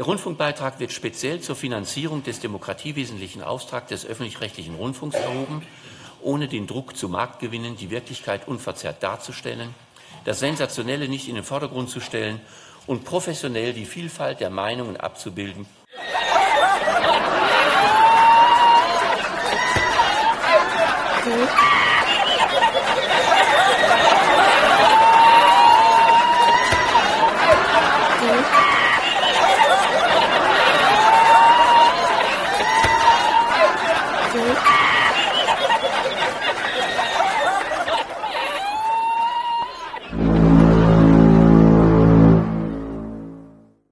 Der Rundfunkbeitrag wird speziell zur Finanzierung des demokratiewesentlichen Auftrags des öffentlich-rechtlichen Rundfunks erhoben, ohne den Druck zu Marktgewinnen die Wirklichkeit unverzerrt darzustellen, das Sensationelle nicht in den Vordergrund zu stellen und professionell die Vielfalt der Meinungen abzubilden. You.